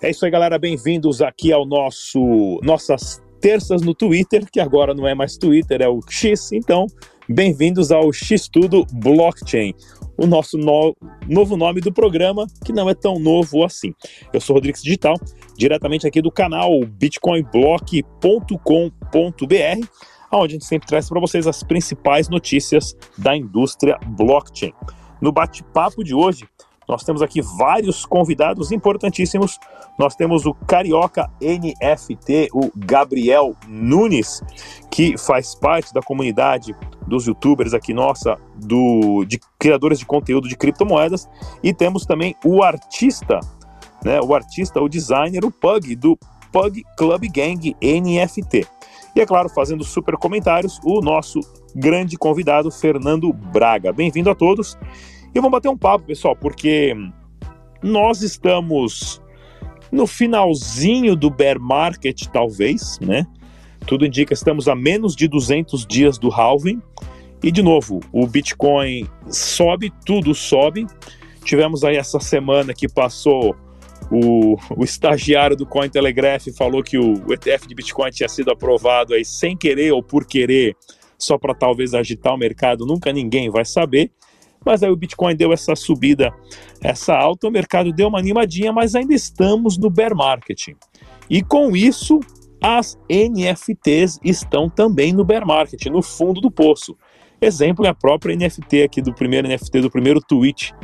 É isso aí, galera. Bem-vindos aqui ao nosso nossas terças no Twitter, que agora não é mais Twitter, é o X. Então, bem-vindos ao X Tudo Blockchain, o nosso no, novo nome do programa, que não é tão novo assim. Eu sou Rodrigues Digital, diretamente aqui do canal bitcoinblock.com.br, onde a gente sempre traz para vocês as principais notícias da indústria blockchain. No bate-papo de hoje, nós temos aqui vários convidados importantíssimos. Nós temos o Carioca NFT, o Gabriel Nunes, que faz parte da comunidade dos youtubers aqui nossa, do, de criadores de conteúdo de criptomoedas. E temos também o artista, né, o artista, o designer, o Pug, do Pug Club Gang NFT. E é claro, fazendo super comentários, o nosso grande convidado, Fernando Braga. Bem-vindo a todos. E vamos bater um papo, pessoal, porque nós estamos no finalzinho do bear market, talvez, né? Tudo indica que estamos a menos de 200 dias do halving. E de novo, o Bitcoin sobe, tudo sobe. Tivemos aí essa semana que passou o, o estagiário do Cointelegraph falou que o, o ETF de Bitcoin tinha sido aprovado aí sem querer ou por querer, só para talvez agitar o mercado, nunca ninguém vai saber. Mas aí o Bitcoin deu essa subida, essa alta, o mercado deu uma animadinha, mas ainda estamos no bear market. E com isso, as NFTs estão também no bear market, no fundo do poço. Exemplo é a própria NFT aqui do primeiro NFT, do primeiro tweet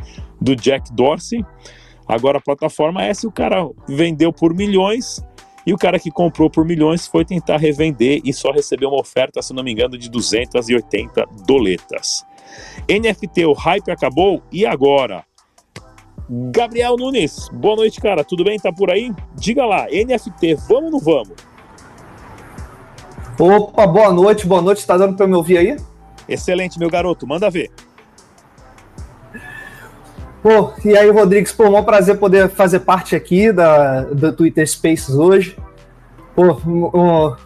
do Jack Dorsey. Agora a plataforma é essa, o cara vendeu por milhões e o cara que comprou por milhões foi tentar revender e só recebeu uma oferta, se não me engano, de 280 doletas. NFT, o hype acabou e agora? Gabriel Nunes, boa noite, cara. Tudo bem? Tá por aí? Diga lá, NFT, vamos ou não vamos? Opa, boa noite, boa noite. Tá dando para me ouvir aí? Excelente, meu garoto. Manda ver. Pô, e aí, Rodrigues, pô, um prazer poder fazer parte aqui da, do Twitter Spaces hoje. Pô, um, um,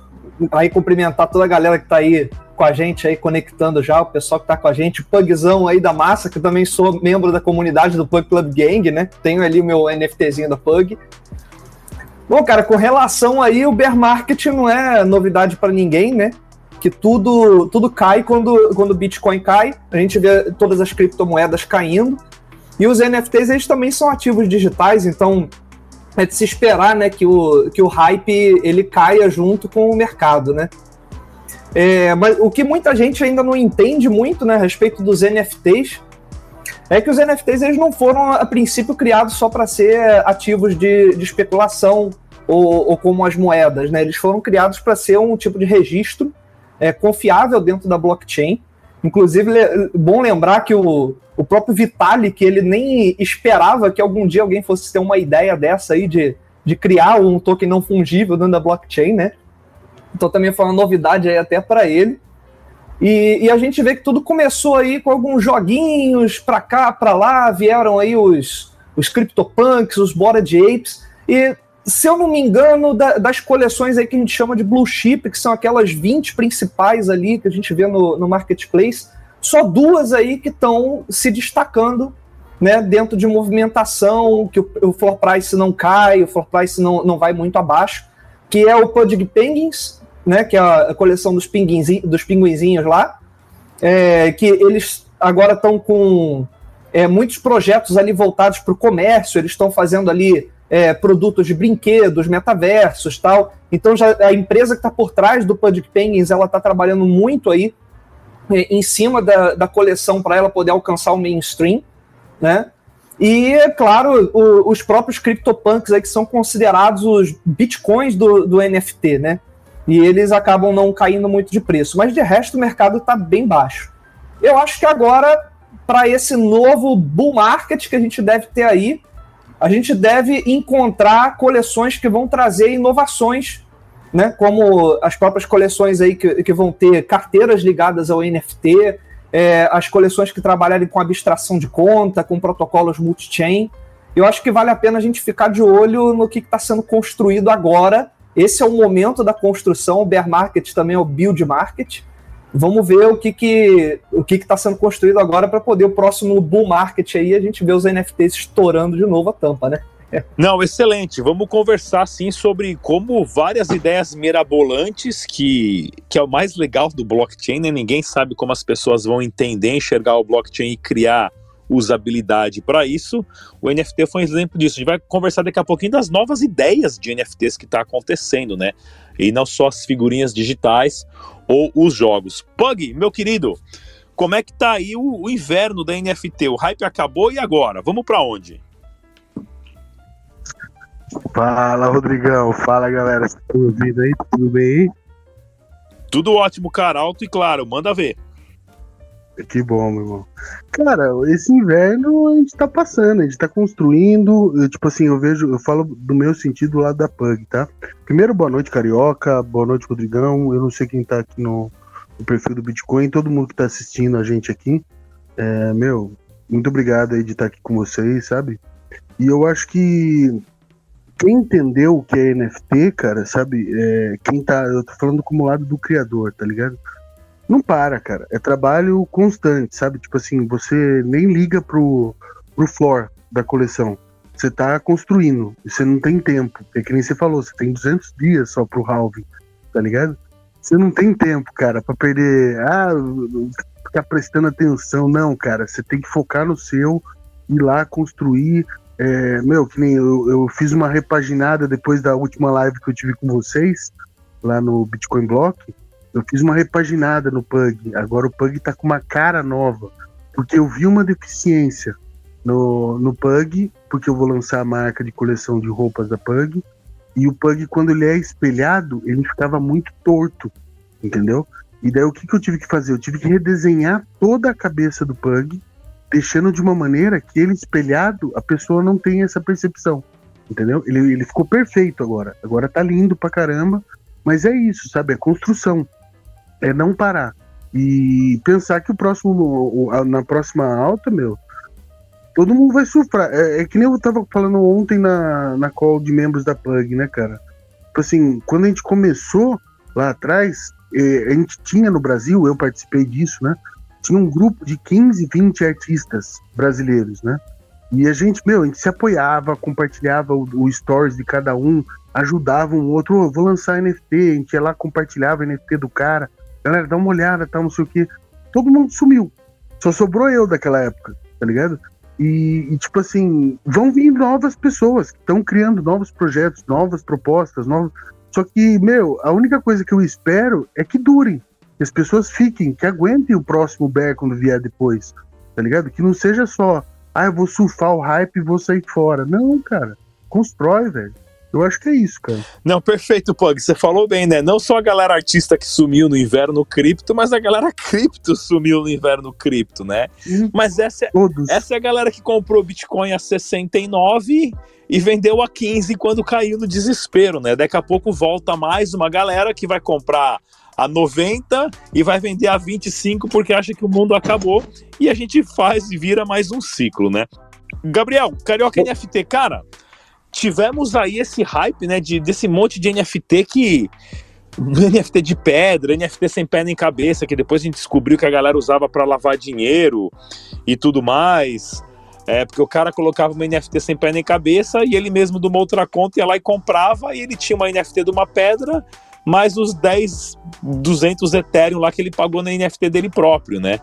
aí cumprimentar toda a galera que tá aí com a gente aí, conectando já, o pessoal que tá com a gente, o Pugzão aí da massa, que eu também sou membro da comunidade do Pug Club Gang, né? Tenho ali o meu NFTzinho da Pug. Bom, cara, com relação aí, o bear market não é novidade para ninguém, né? Que tudo, tudo cai quando, quando o Bitcoin cai, a gente vê todas as criptomoedas caindo. E os NFTs, eles também são ativos digitais, então é de se esperar, né, que o, que o hype ele caia junto com o mercado, né? É, mas o que muita gente ainda não entende muito né, a respeito dos NFTs é que os NFTs eles não foram, a princípio, criados só para ser ativos de, de especulação ou, ou, como as moedas. Né? Eles foram criados para ser um tipo de registro é, confiável dentro da blockchain. Inclusive, é bom lembrar que o, o próprio Vitalik, ele nem esperava que algum dia alguém fosse ter uma ideia dessa aí de, de criar um token não fungível dentro da blockchain, né? Então também foi uma novidade aí até para ele. E, e, a gente vê que tudo começou aí com alguns joguinhos para cá, para lá, vieram aí os, os CryptoPunks, os Bored Apes, e se eu não me engano, da, das coleções aí que a gente chama de Blue Chip, que são aquelas 20 principais ali que a gente vê no, no Marketplace, só duas aí que estão se destacando né, dentro de movimentação, que o, o floor price não cai, o floor price não, não vai muito abaixo, que é o Pudgy Penguins, né, que é a coleção dos, dos pinguinzinhos lá, é, que eles agora estão com é, muitos projetos ali voltados para o comércio, eles estão fazendo ali é, produtos de brinquedos, metaversos tal. Então já a empresa que está por trás do Pudgy Penguins, ela está trabalhando muito aí é, em cima da, da coleção para ela poder alcançar o mainstream, né? E, é claro, o, os próprios CryptoPunks aí que são considerados os bitcoins do, do NFT, né? E eles acabam não caindo muito de preço. Mas de resto o mercado está bem baixo. Eu acho que agora, para esse novo bull market que a gente deve ter aí, a gente deve encontrar coleções que vão trazer inovações, né? Como as próprias coleções aí que, que vão ter carteiras ligadas ao NFT, é, as coleções que trabalharem com abstração de conta, com protocolos multi-chain. Eu acho que vale a pena a gente ficar de olho no que está sendo construído agora esse é o momento da construção, o bear market também é o build market. Vamos ver o que que o que está sendo construído agora para poder o próximo bull market aí a gente ver os NFTs estourando de novo a tampa, né? Não, excelente. Vamos conversar sim sobre como várias ideias mirabolantes, que, que é o mais legal do blockchain, né? Ninguém sabe como as pessoas vão entender, enxergar o blockchain e criar usabilidade para isso. O NFT foi um exemplo disso. A gente vai conversar daqui a pouquinho das novas ideias de NFTs que está acontecendo, né? E não só as figurinhas digitais ou os jogos. Pug, meu querido, como é que tá aí o, o inverno da NFT? O hype acabou e agora? Vamos para onde? Fala, Rodrigão. Fala, galera. Vocês estão ouvindo aí? Tudo bem? Tudo ótimo, cara. Alto e claro. Manda ver. Que bom, meu irmão. Cara, esse inverno a gente tá passando, a gente tá construindo. Eu, tipo assim, eu vejo, eu falo do meu sentido lá da Pug, tá? Primeiro, boa noite, Carioca. Boa noite, Rodrigão. Eu não sei quem tá aqui no, no perfil do Bitcoin, todo mundo que tá assistindo a gente aqui. É, meu, muito obrigado aí de estar aqui com vocês, sabe? E eu acho que quem entendeu o que é NFT, cara, sabe? É, quem tá. Eu tô falando como lado do criador, tá ligado? Não para, cara. É trabalho constante, sabe? Tipo assim, você nem liga pro, pro floor da coleção. Você tá construindo. Você não tem tempo. É que nem você falou, você tem 200 dias só pro halving, tá ligado? Você não tem tempo, cara, para perder. Ah, ficar prestando atenção. Não, cara. Você tem que focar no seu, ir lá construir. É, meu, que nem eu, eu fiz uma repaginada depois da última live que eu tive com vocês, lá no Bitcoin Block eu fiz uma repaginada no Pug. Agora o Pug tá com uma cara nova. Porque eu vi uma deficiência no, no Pug, porque eu vou lançar a marca de coleção de roupas da Pug. E o Pug, quando ele é espelhado, ele ficava muito torto, entendeu? E daí o que, que eu tive que fazer? Eu tive que redesenhar toda a cabeça do Pug, deixando de uma maneira que ele espelhado, a pessoa não tem essa percepção, entendeu? Ele, ele ficou perfeito agora. Agora tá lindo pra caramba, mas é isso, sabe? É construção é não parar. E pensar que o próximo, na próxima alta, meu, todo mundo vai sofrer. É, é, que nem eu tava falando ontem na, na call de membros da Plug, né, cara? Tipo assim, quando a gente começou lá atrás, é, a gente tinha no Brasil, eu participei disso, né? Tinha um grupo de 15, 20 artistas brasileiros, né? E a gente, meu, a gente se apoiava, compartilhava o, o stories de cada um, ajudava um outro, oh, vou lançar NFT, a gente ia lá, compartilhava NFT do cara galera, dá uma olhada, tal, não sei o que. Todo mundo sumiu. Só sobrou eu daquela época, tá ligado? E, e tipo assim, vão vir novas pessoas que estão criando novos projetos, novas propostas, novos. Só que, meu, a única coisa que eu espero é que durem. Que as pessoas fiquem, que aguentem o próximo bear quando vier depois, tá ligado? Que não seja só, ah, eu vou surfar o hype e vou sair fora. Não, cara. Constrói, velho. Eu acho que é isso, cara. Não, perfeito, Pug. Você falou bem, né? Não só a galera artista que sumiu no inverno cripto, mas a galera cripto sumiu no inverno cripto, né? Hum, mas essa é, essa é a galera que comprou Bitcoin a 69 e vendeu a 15 quando caiu no desespero, né? Daqui a pouco volta mais uma galera que vai comprar a 90 e vai vender a 25 porque acha que o mundo acabou e a gente faz e vira mais um ciclo, né? Gabriel, Carioca NFT, cara, tivemos aí esse hype, né, de, desse monte de NFT que NFT de pedra, NFT sem pé nem cabeça, que depois a gente descobriu que a galera usava para lavar dinheiro e tudo mais. É, porque o cara colocava uma NFT sem pé nem cabeça e ele mesmo de uma outra conta ia lá e comprava e ele tinha uma NFT de uma pedra, mais os 10, 200 Ethereum lá que ele pagou na NFT dele próprio, né?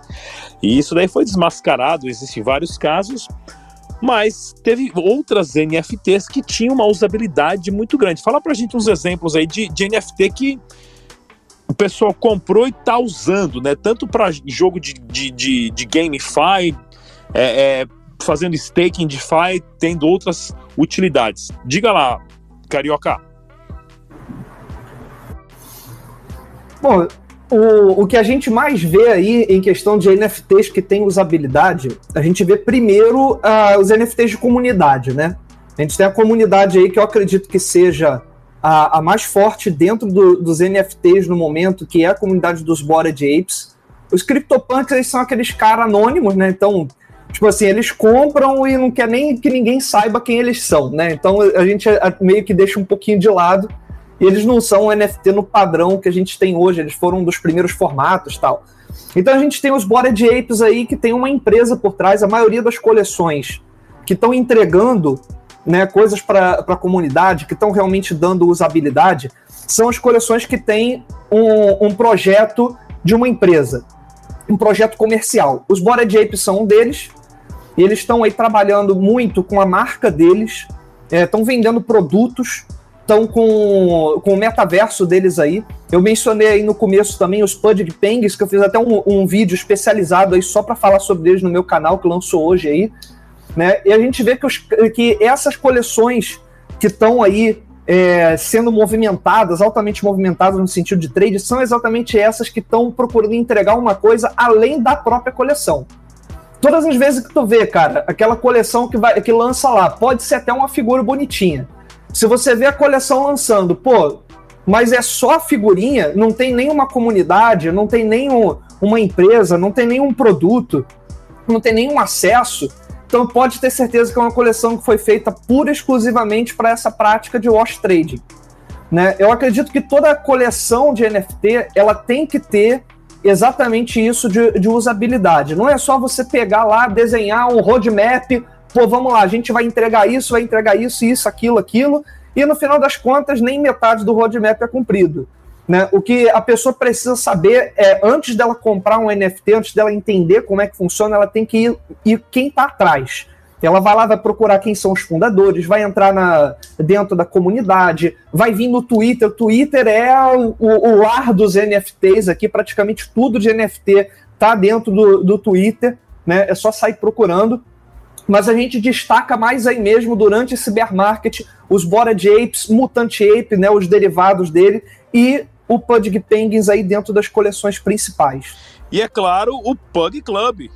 E isso daí foi desmascarado, existem vários casos. Mas teve outras NFTs que tinham uma usabilidade muito grande. Fala pra gente uns exemplos aí de, de NFT que o pessoal comprou e tá usando, né? Tanto para jogo de, de, de, de GameFi, é, é, fazendo staking DeFi, tendo outras utilidades. Diga lá, Carioca. Bom, o, o que a gente mais vê aí em questão de NFTs que tem usabilidade, a gente vê primeiro uh, os NFTs de comunidade, né? A gente tem a comunidade aí que eu acredito que seja a, a mais forte dentro do, dos NFTs no momento, que é a comunidade dos Bored Apes. Os CryptoPunks eles são aqueles caras anônimos, né? Então, tipo assim, eles compram e não quer nem que ninguém saiba quem eles são, né? Então a gente meio que deixa um pouquinho de lado e eles não são NFT no padrão que a gente tem hoje, eles foram um dos primeiros formatos tal. Então a gente tem os Bored Apes aí que tem uma empresa por trás, a maioria das coleções que estão entregando né, coisas para a comunidade que estão realmente dando usabilidade, são as coleções que têm um, um projeto de uma empresa, um projeto comercial. Os Bored Apes são um deles, e eles estão aí trabalhando muito com a marca deles, estão é, vendendo produtos, estão com, com o metaverso deles aí. Eu mencionei aí no começo também os Pudgy Penguins, que eu fiz até um, um vídeo especializado aí só para falar sobre eles no meu canal, que lançou hoje aí. Né? E a gente vê que, os, que essas coleções que estão aí é, sendo movimentadas, altamente movimentadas no sentido de trade, são exatamente essas que estão procurando entregar uma coisa além da própria coleção. Todas as vezes que tu vê, cara, aquela coleção que, vai, que lança lá, pode ser até uma figura bonitinha. Se você vê a coleção lançando, pô, mas é só figurinha, não tem nenhuma comunidade, não tem nenhuma uma empresa, não tem nenhum produto, não tem nenhum acesso então pode ter certeza que é uma coleção que foi feita pura e exclusivamente para essa prática de wash trading. Né? Eu acredito que toda coleção de NFT ela tem que ter exatamente isso de, de usabilidade. Não é só você pegar lá, desenhar um roadmap, pô, vamos lá, a gente vai entregar isso, vai entregar isso, isso, aquilo, aquilo, e no final das contas nem metade do roadmap é cumprido. Né? O que a pessoa precisa saber é, antes dela comprar um NFT, antes dela entender como é que funciona, ela tem que ir, ir quem está atrás. Ela vai lá, vai procurar quem são os fundadores, vai entrar na, dentro da comunidade, vai vir no Twitter. O Twitter é o, o lar dos NFTs aqui, praticamente tudo de NFT está dentro do, do Twitter, né? É só sair procurando. Mas a gente destaca mais aí mesmo durante esse bear market os Bored Apes, Mutant Ape, né? Os derivados dele e o Pug Penguins aí dentro das coleções principais. E é claro, o Pug Club.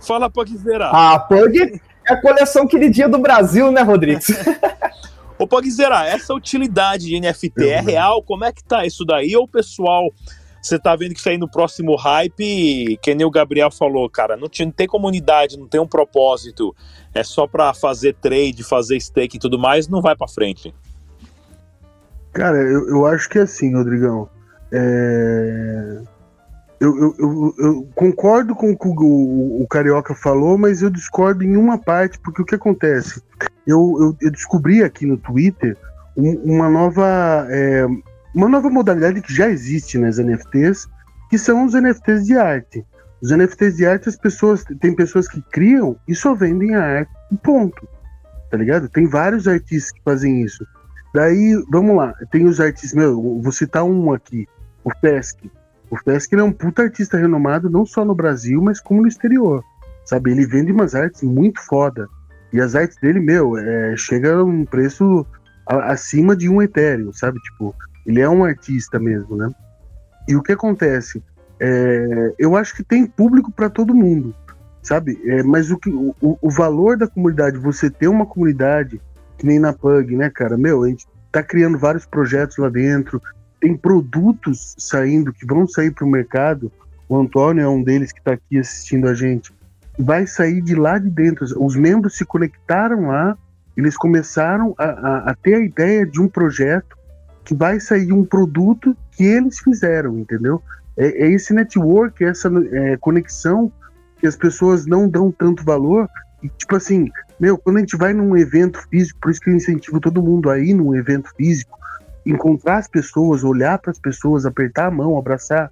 Fala, Pugzera. Ah, Pug é a coleção queridinha do Brasil, né, Rodrigues? Ô, Pugzera, essa utilidade de NFT é real? Como é que tá isso daí? Ou o pessoal, você tá vendo que isso aí no próximo hype, que nem o Gabriel falou, cara, não, não tem comunidade, não tem um propósito, é só para fazer trade, fazer stake e tudo mais, não vai para frente. Cara, eu, eu acho que é assim, Rodrigão. É... Eu, eu, eu, eu, concordo com o que o, o, Carioca falou, mas eu discordo em uma parte, porque o que acontece? Eu, descobri aqui no Twitter um, uma nova é, uma nova modalidade que já existe nas NFTs, que são os NFTs de arte. Os NFTs de arte, as pessoas tem pessoas que criam e só vendem a arte, ponto. Tá ligado? Tem vários artistas que fazem isso. Daí, vamos lá, tem os artistas, meu, vou citar um aqui, o Fesk. O Fesk é um puta artista renomado, não só no Brasil, mas como no exterior. Sabe, ele vende umas artes muito foda. E as artes dele, meu, é, chega a um preço acima de um Ethereum, sabe? Tipo, ele é um artista mesmo, né? E o que acontece? É, eu acho que tem público para todo mundo, sabe? É, mas o, que, o, o valor da comunidade, você ter uma comunidade que nem na Pug, né, cara? Meu, a gente tá criando vários projetos lá dentro, tem produtos saindo que vão sair para o mercado. O Antônio é um deles que está aqui assistindo a gente. Vai sair de lá de dentro. Os membros se conectaram lá, eles começaram a, a, a ter a ideia de um projeto que vai sair um produto que eles fizeram, entendeu? É, é esse network, essa é, conexão que as pessoas não dão tanto valor. E, tipo assim, meu, quando a gente vai num evento físico, por isso que eu incentivo todo mundo a ir num evento físico, encontrar as pessoas, olhar para as pessoas, apertar a mão, abraçar,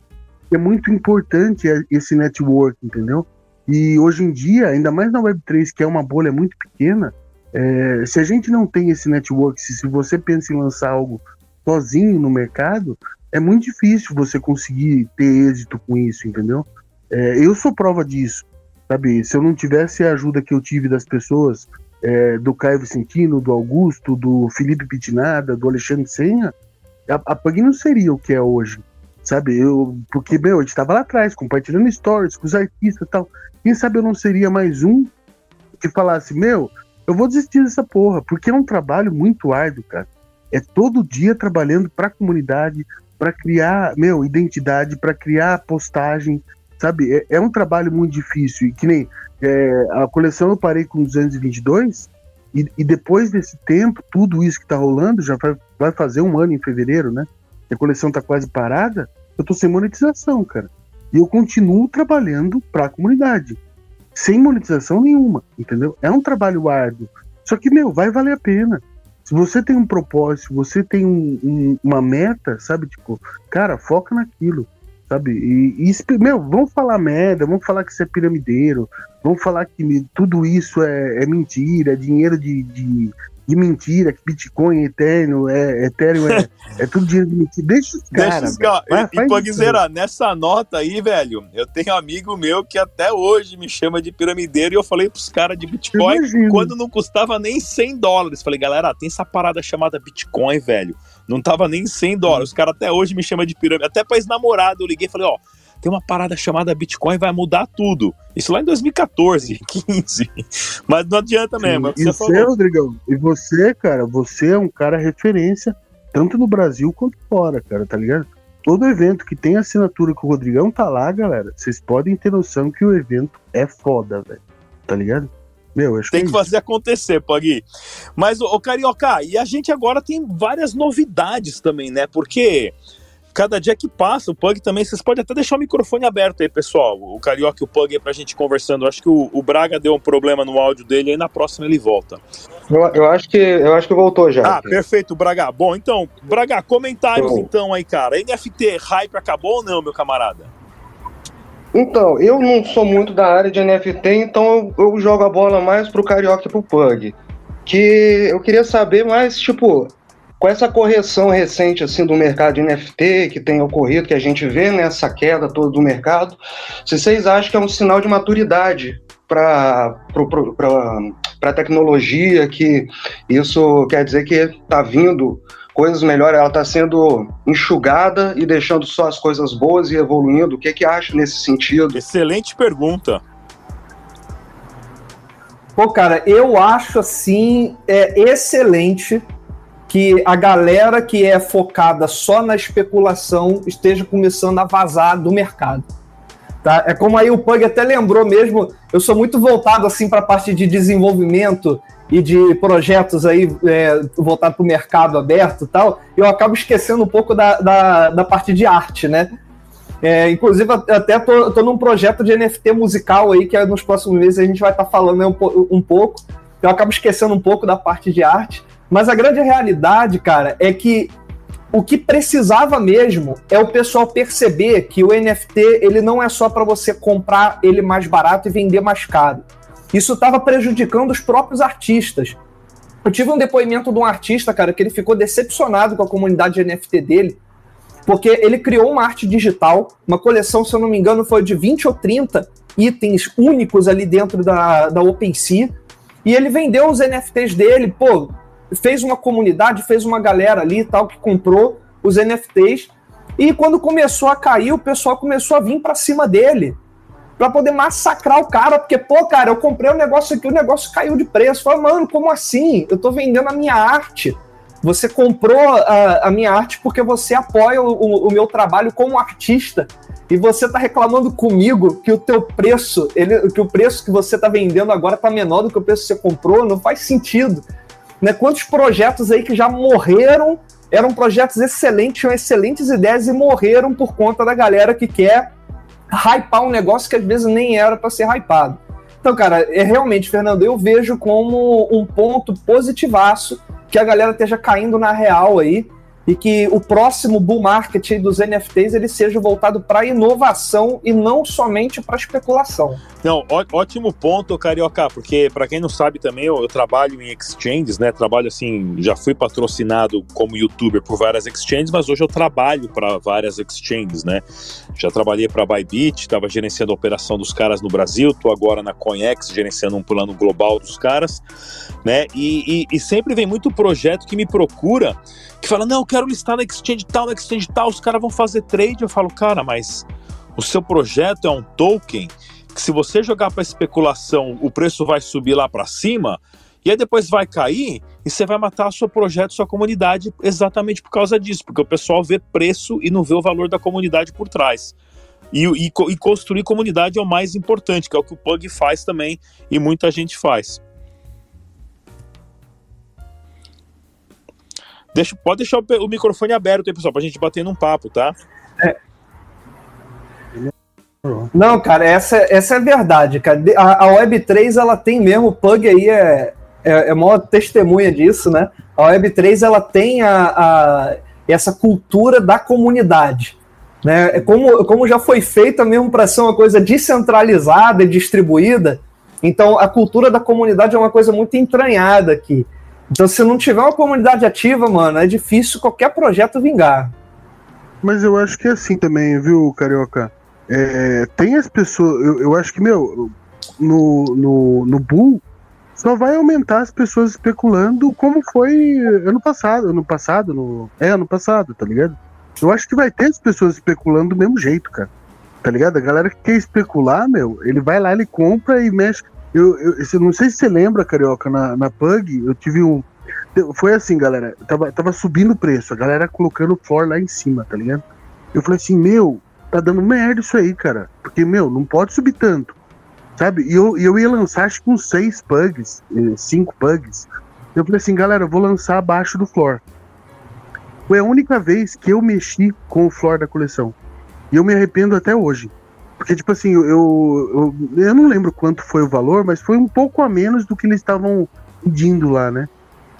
é muito importante esse network, entendeu? E hoje em dia, ainda mais na Web3, que é uma bolha muito pequena, é, se a gente não tem esse network, se, se você pensa em lançar algo sozinho no mercado, é muito difícil você conseguir ter êxito com isso, entendeu? É, eu sou prova disso. Sabe, se eu não tivesse a ajuda que eu tive das pessoas, é, do Caio Vicentino, do Augusto, do Felipe Pitinada, do Alexandre Senha, a, a Pug não seria o que é hoje. Sabe, eu, porque, meu, a gente tava lá atrás, compartilhando stories com os artistas e tal. Quem sabe eu não seria mais um que falasse, meu, eu vou desistir dessa porra, porque é um trabalho muito árduo, cara. É todo dia trabalhando para a comunidade, para criar, meu, identidade, para criar postagem, sabe? É, é, um trabalho muito difícil. E que nem é, a coleção eu parei com 222, e, e, depois desse tempo, tudo isso que tá rolando, já vai, vai fazer um ano em fevereiro, né? A coleção tá quase parada, eu tô sem monetização, cara. E eu continuo trabalhando para a comunidade, sem monetização nenhuma, entendeu? É um trabalho árduo. Só que, meu, vai valer a pena. Se você tem um propósito, se você tem um, um, uma meta, sabe? Tipo, cara, foca naquilo, sabe? E, e, meu, vamos falar merda, vamos falar que isso é piramideiro, vamos falar que tudo isso é, é mentira, é dinheiro de, de, de mentira, que Bitcoin é eterno, é Ethereum é, é tudo dinheiro de mentira. Deixa os caras. Cara, e, e Pugzeira, nessa nota aí, velho, eu tenho um amigo meu que até hoje me chama de piramideiro e eu falei pros caras de Bitcoin quando não custava nem 100 dólares. Falei, galera, tem essa parada chamada Bitcoin, velho. Não tava nem 100 dólares. Os caras até hoje me chamam de pirâmide. Até pra ex-namorado eu liguei e falei, ó, tem uma parada chamada Bitcoin, vai mudar tudo. Isso lá em 2014, 15. Mas não adianta mesmo. É e você, falou. Rodrigão, e você, cara, você é um cara referência, tanto no Brasil quanto fora, cara, tá ligado? Todo evento que tem assinatura com o Rodrigão tá lá, galera. Vocês podem ter noção que o evento é foda, velho. Tá ligado? Meu, tem que, que é fazer acontecer, Pagui. Mas, ô Carioca, e a gente agora tem várias novidades também, né? Porque cada dia que passa, o Pug também, vocês podem até deixar o microfone aberto aí, pessoal. O Carioca e o Pug aí pra gente conversando. Eu acho que o, o, Braga deu um problema no áudio dele, aí na próxima ele volta. Eu, eu, acho, que, eu acho que voltou já. Ah, perfeito, Braga. Bom, então, Braga, comentários então aí, cara. NFT, hype acabou ou não, meu camarada? Então, eu não sou muito da área de NFT, então eu, eu jogo a bola mais pro Carioca e pro Pug. Que eu queria saber mais, tipo, com essa correção recente assim do mercado de NFT que tem ocorrido, que a gente vê nessa queda toda do mercado, se vocês acham que é um sinal de maturidade para a tecnologia, que isso quer dizer que está vindo coisas melhores, ela está sendo enxugada e deixando só as coisas boas e evoluindo. O que, que acha nesse sentido? Excelente pergunta. Pô, cara, eu acho assim é excelente que a galera que é focada só na especulação esteja começando a vazar do mercado. Tá? É como aí o Pug até lembrou mesmo, eu sou muito voltado assim para a parte de desenvolvimento e de projetos aí é, voltado para o mercado aberto e tal, eu acabo esquecendo um pouco da, da, da parte de arte, né? É, inclusive, até tô, tô num projeto de NFT musical aí, que nos próximos meses a gente vai estar tá falando um, um pouco. Eu acabo esquecendo um pouco da parte de arte. Mas a grande realidade, cara, é que o que precisava mesmo é o pessoal perceber que o NFT ele não é só para você comprar ele mais barato e vender mais caro. Isso estava prejudicando os próprios artistas. Eu tive um depoimento de um artista, cara, que ele ficou decepcionado com a comunidade de NFT dele, porque ele criou uma arte digital, uma coleção, se eu não me engano, foi de 20 ou 30 itens únicos ali dentro da, da OpenSea, e ele vendeu os NFTs dele, pô, fez uma comunidade, fez uma galera ali e tal que comprou os NFTs. E quando começou a cair, o pessoal começou a vir para cima dele para poder massacrar o cara, porque, pô, cara, eu comprei um negócio aqui, o negócio caiu de preço. Falei, mano, como assim? Eu tô vendendo a minha arte. Você comprou a, a minha arte porque você apoia o, o, o, meu trabalho como artista e você tá reclamando comigo que o teu preço, ele, que o preço que você tá vendendo agora tá menor do que o preço que você comprou, não faz sentido. Né? Quantos projetos aí que já morreram, eram projetos excelentes, tinham excelentes ideias e morreram por conta da galera que quer hypar um negócio que às vezes nem era para ser hypado. Então, cara, é realmente, Fernando, eu vejo como um ponto positivaço que a galera esteja caindo na real aí e que o próximo bull market dos NFTs ele seja voltado para inovação e não somente para especulação. Não, ótimo ponto, Carioca, porque para quem não sabe também, eu, eu, trabalho em exchanges, né? Trabalho assim, já fui patrocinado como youtuber por várias exchanges, mas hoje eu trabalho para várias exchanges, né? Já trabalhei para Bybit, estava gerenciando a operação dos caras no Brasil, tô agora na Coinex gerenciando um plano global dos caras, né? E, e, e sempre vem muito projeto que me procura que fala, não, eu quero listar na exchange tal, na exchange tal, os caras vão fazer trade. Eu falo, cara, mas o seu projeto é um token que se você jogar para especulação, o preço vai subir lá para cima e aí depois vai cair e você vai matar o seu projeto, sua comunidade exatamente por causa disso, porque o pessoal vê preço e não vê o valor da comunidade por trás. E, e, e construir comunidade é o mais importante, que é o que o Pug faz também e muita gente faz. Deixa, pode deixar o, o microfone aberto aí, pessoal, pra gente bater num papo, tá? É. Não, cara, essa, essa é a verdade, cara. A, a Web3, ela tem mesmo, o Pug aí é, é, é maior testemunha disso, né? A Web3 ela tem a, a, essa cultura da comunidade. Né? É como, como já foi feita mesmo para ser uma coisa descentralizada e distribuída, então a cultura da comunidade é uma coisa muito entranhada aqui. Então, se não tiver uma comunidade ativa, mano, é difícil qualquer projeto vingar. Mas eu acho que é assim também, viu, Carioca? É, tem as pessoas. Eu, eu acho que, meu, no, no, no Bull só vai aumentar as pessoas especulando como foi ano passado. Ano passado, no. É, ano passado, tá ligado? Eu acho que vai ter as pessoas especulando do mesmo jeito, cara. Tá ligado? A galera que quer especular, meu, ele vai lá, ele compra e mexe. Eu, eu, eu não sei se você lembra, Carioca, na, na Pug, eu tive um. Foi assim, galera. Tava, tava subindo o preço, a galera colocando o floor lá em cima, tá ligado? Eu falei assim, meu, tá dando merda isso aí, cara. Porque, meu, não pode subir tanto. Sabe? E eu, eu ia lançar acho que uns seis pugs, eh, cinco pugs. Eu falei assim, galera, eu vou lançar abaixo do floor. Foi a única vez que eu mexi com o floor da coleção. E eu me arrependo até hoje. Porque, tipo assim, eu, eu, eu, não lembro quanto foi o valor, mas foi um pouco a menos do que eles estavam pedindo lá, né?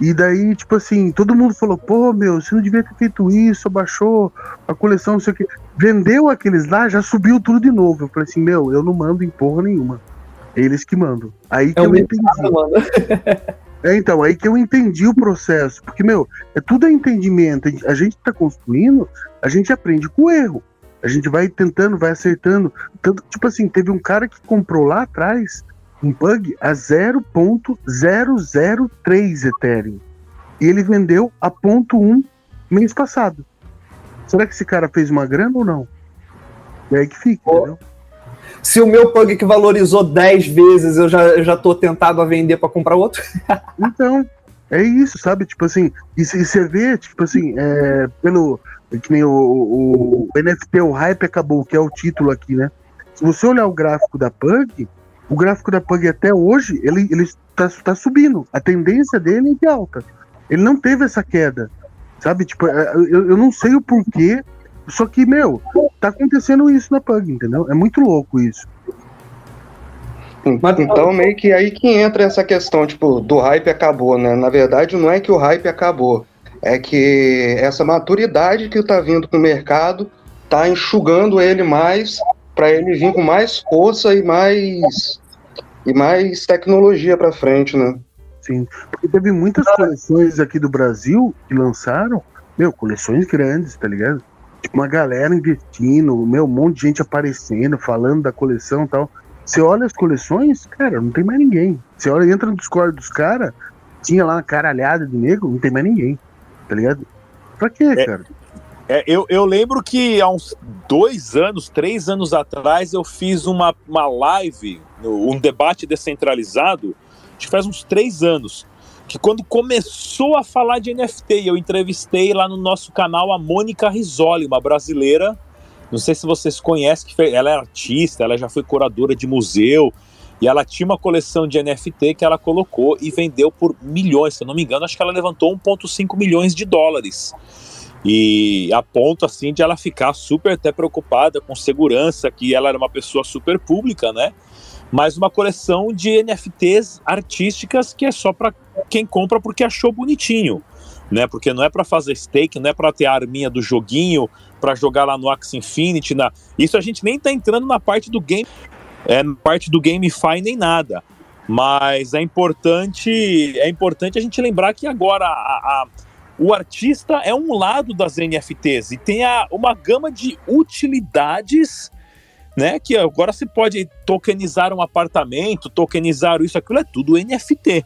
E daí, tipo assim, todo mundo falou, pô, meu, você não devia ter feito isso, abaixou a coleção, não sei o quê. Vendeu aqueles lá, já subiu tudo de novo. Eu falei assim, meu, eu não mando em porra nenhuma. É eles que mandam. Aí que é eu entendi. é, então, aí que eu entendi o processo. Porque, meu, é tudo é entendimento. A gente tá construindo, a gente aprende com o erro. A gente vai tentando, vai acertando. Tanto, tipo assim, teve um cara que comprou lá atrás um bug a 0.003 Ethereum. E ele vendeu a ponto .1 mês passado. Será que esse cara fez uma grana ou não? É aí que fica, oh. entendeu? Se o meu pug que valorizou 10 vezes, eu já, eu já tô tentado a vender para comprar outro. então, é isso, sabe? Tipo assim, e você vê, tipo assim, é, pelo. Que nem o, o, o NFT, o hype acabou, que é o título aqui, né? Se você olhar o gráfico da Pug, o gráfico da Pug até hoje, ele, ele tá, tá subindo. A tendência dele é de alta. Ele não teve essa queda. Sabe? Tipo, é, eu, eu não sei o porquê. Só que, meu, tá acontecendo isso na Pug, entendeu? É muito louco isso. Então, meio que aí que entra essa questão, tipo, do hype acabou, né? Na verdade, não é que o hype acabou, é que essa maturidade que tá vindo pro mercado tá enxugando ele mais para ele vir com mais força e mais e mais tecnologia para frente, né? Sim, porque teve muitas coleções aqui do Brasil que lançaram, meu, coleções grandes, tá ligado? Tipo, uma galera investindo, meu, um monte de gente aparecendo, falando da coleção e tal. Você olha as coleções, cara, não tem mais ninguém. Você olha, entra no Discord dos caras, tinha lá uma caralhada de negro, não tem mais ninguém, tá ligado? Pra quê, é, cara? É, eu, eu lembro que há uns dois anos, três anos atrás, eu fiz uma, uma live, um debate descentralizado, acho que faz uns três anos, que quando começou a falar de NFT, eu entrevistei lá no nosso canal a Mônica Risoli, uma brasileira, não sei se vocês conhecem, que ela é artista, ela já foi curadora de museu, e ela tinha uma coleção de NFT que ela colocou e vendeu por milhões, se eu não me engano, acho que ela levantou 1,5 milhões de dólares. E a ponto assim de ela ficar super até preocupada com segurança, que ela era uma pessoa super pública, né? Mas uma coleção de NFTs artísticas que é só para quem compra porque achou bonitinho, né? Porque não é para fazer stake, não é para ter a arminha do joguinho, para jogar lá no Axie Infinity, na... Isso a gente nem tá entrando na parte do game, é, na parte do GameFi nem nada. Mas é importante, é importante a gente lembrar que agora a, a o artista é um lado das NFTs e tem a, uma gama de utilidades, né? Que agora você pode tokenizar um apartamento, tokenizar isso, aquilo, é tudo NFT.